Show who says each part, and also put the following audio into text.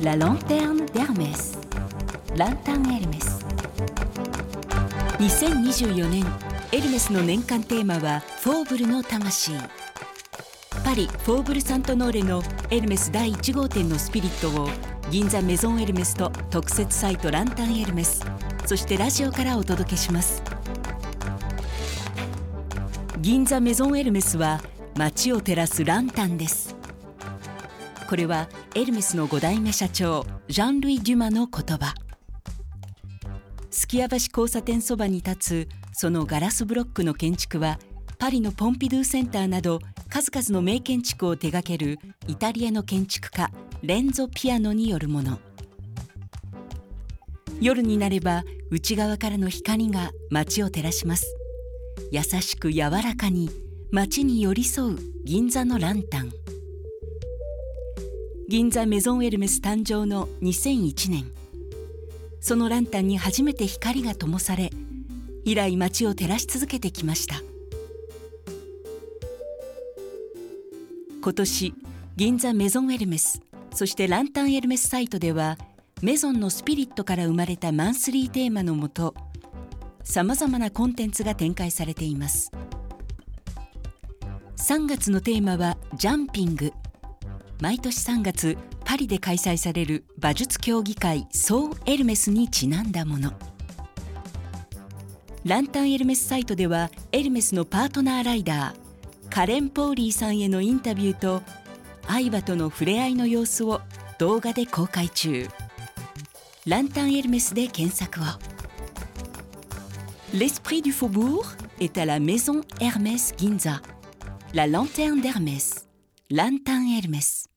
Speaker 1: La lanterne d'Hermès. ランタンエルメス2024年エルメスの年間テーマはフォーブルの魂。パリフォーブル・サントノーレのエルメス第1号店のスピリットを銀座メゾンエルメスと特設サイトランタンエルメスそしてラジオからお届けします。銀座メゾンエルメスは街を照らすランタンです。これはエルメスの5代目社長ジャン・ルイ・デュマの言葉。すきや橋交差点そばに立つそのガラスブロックの建築はパリのポンピドゥセンターなど数々の名建築を手掛けるイタリアの建築家レンゾ・ピアノによるもの。夜になれば内側からの光が街を照らします。優しく柔らかに街に寄り添う銀座のランタン。銀座メゾンエルメス誕生の2001年。そのランタンに初めて光が灯され以来街を照らし続けてきました。今年銀座メゾンエルメスそしてランタンエルメスサイトではメゾンのスピリットから生まれたマンスリーテーマのもとさまざまなコンテンツが展開されています。3月のテーマはジャンピング。毎年3月パリで開催される馬術競技会ソーエルメスにちなんだもの。ランタンエルメスサイトではエルメスのパートナーライダーカレン・ポーリーさんへのインタビューと愛馬との触れ合いの様子を動画で公開中。ランタンエルメスで検索を。L'esprit du faubourg est à la maison Hermès Ginza, la lanterne d'Hermès, ランタンエルメス。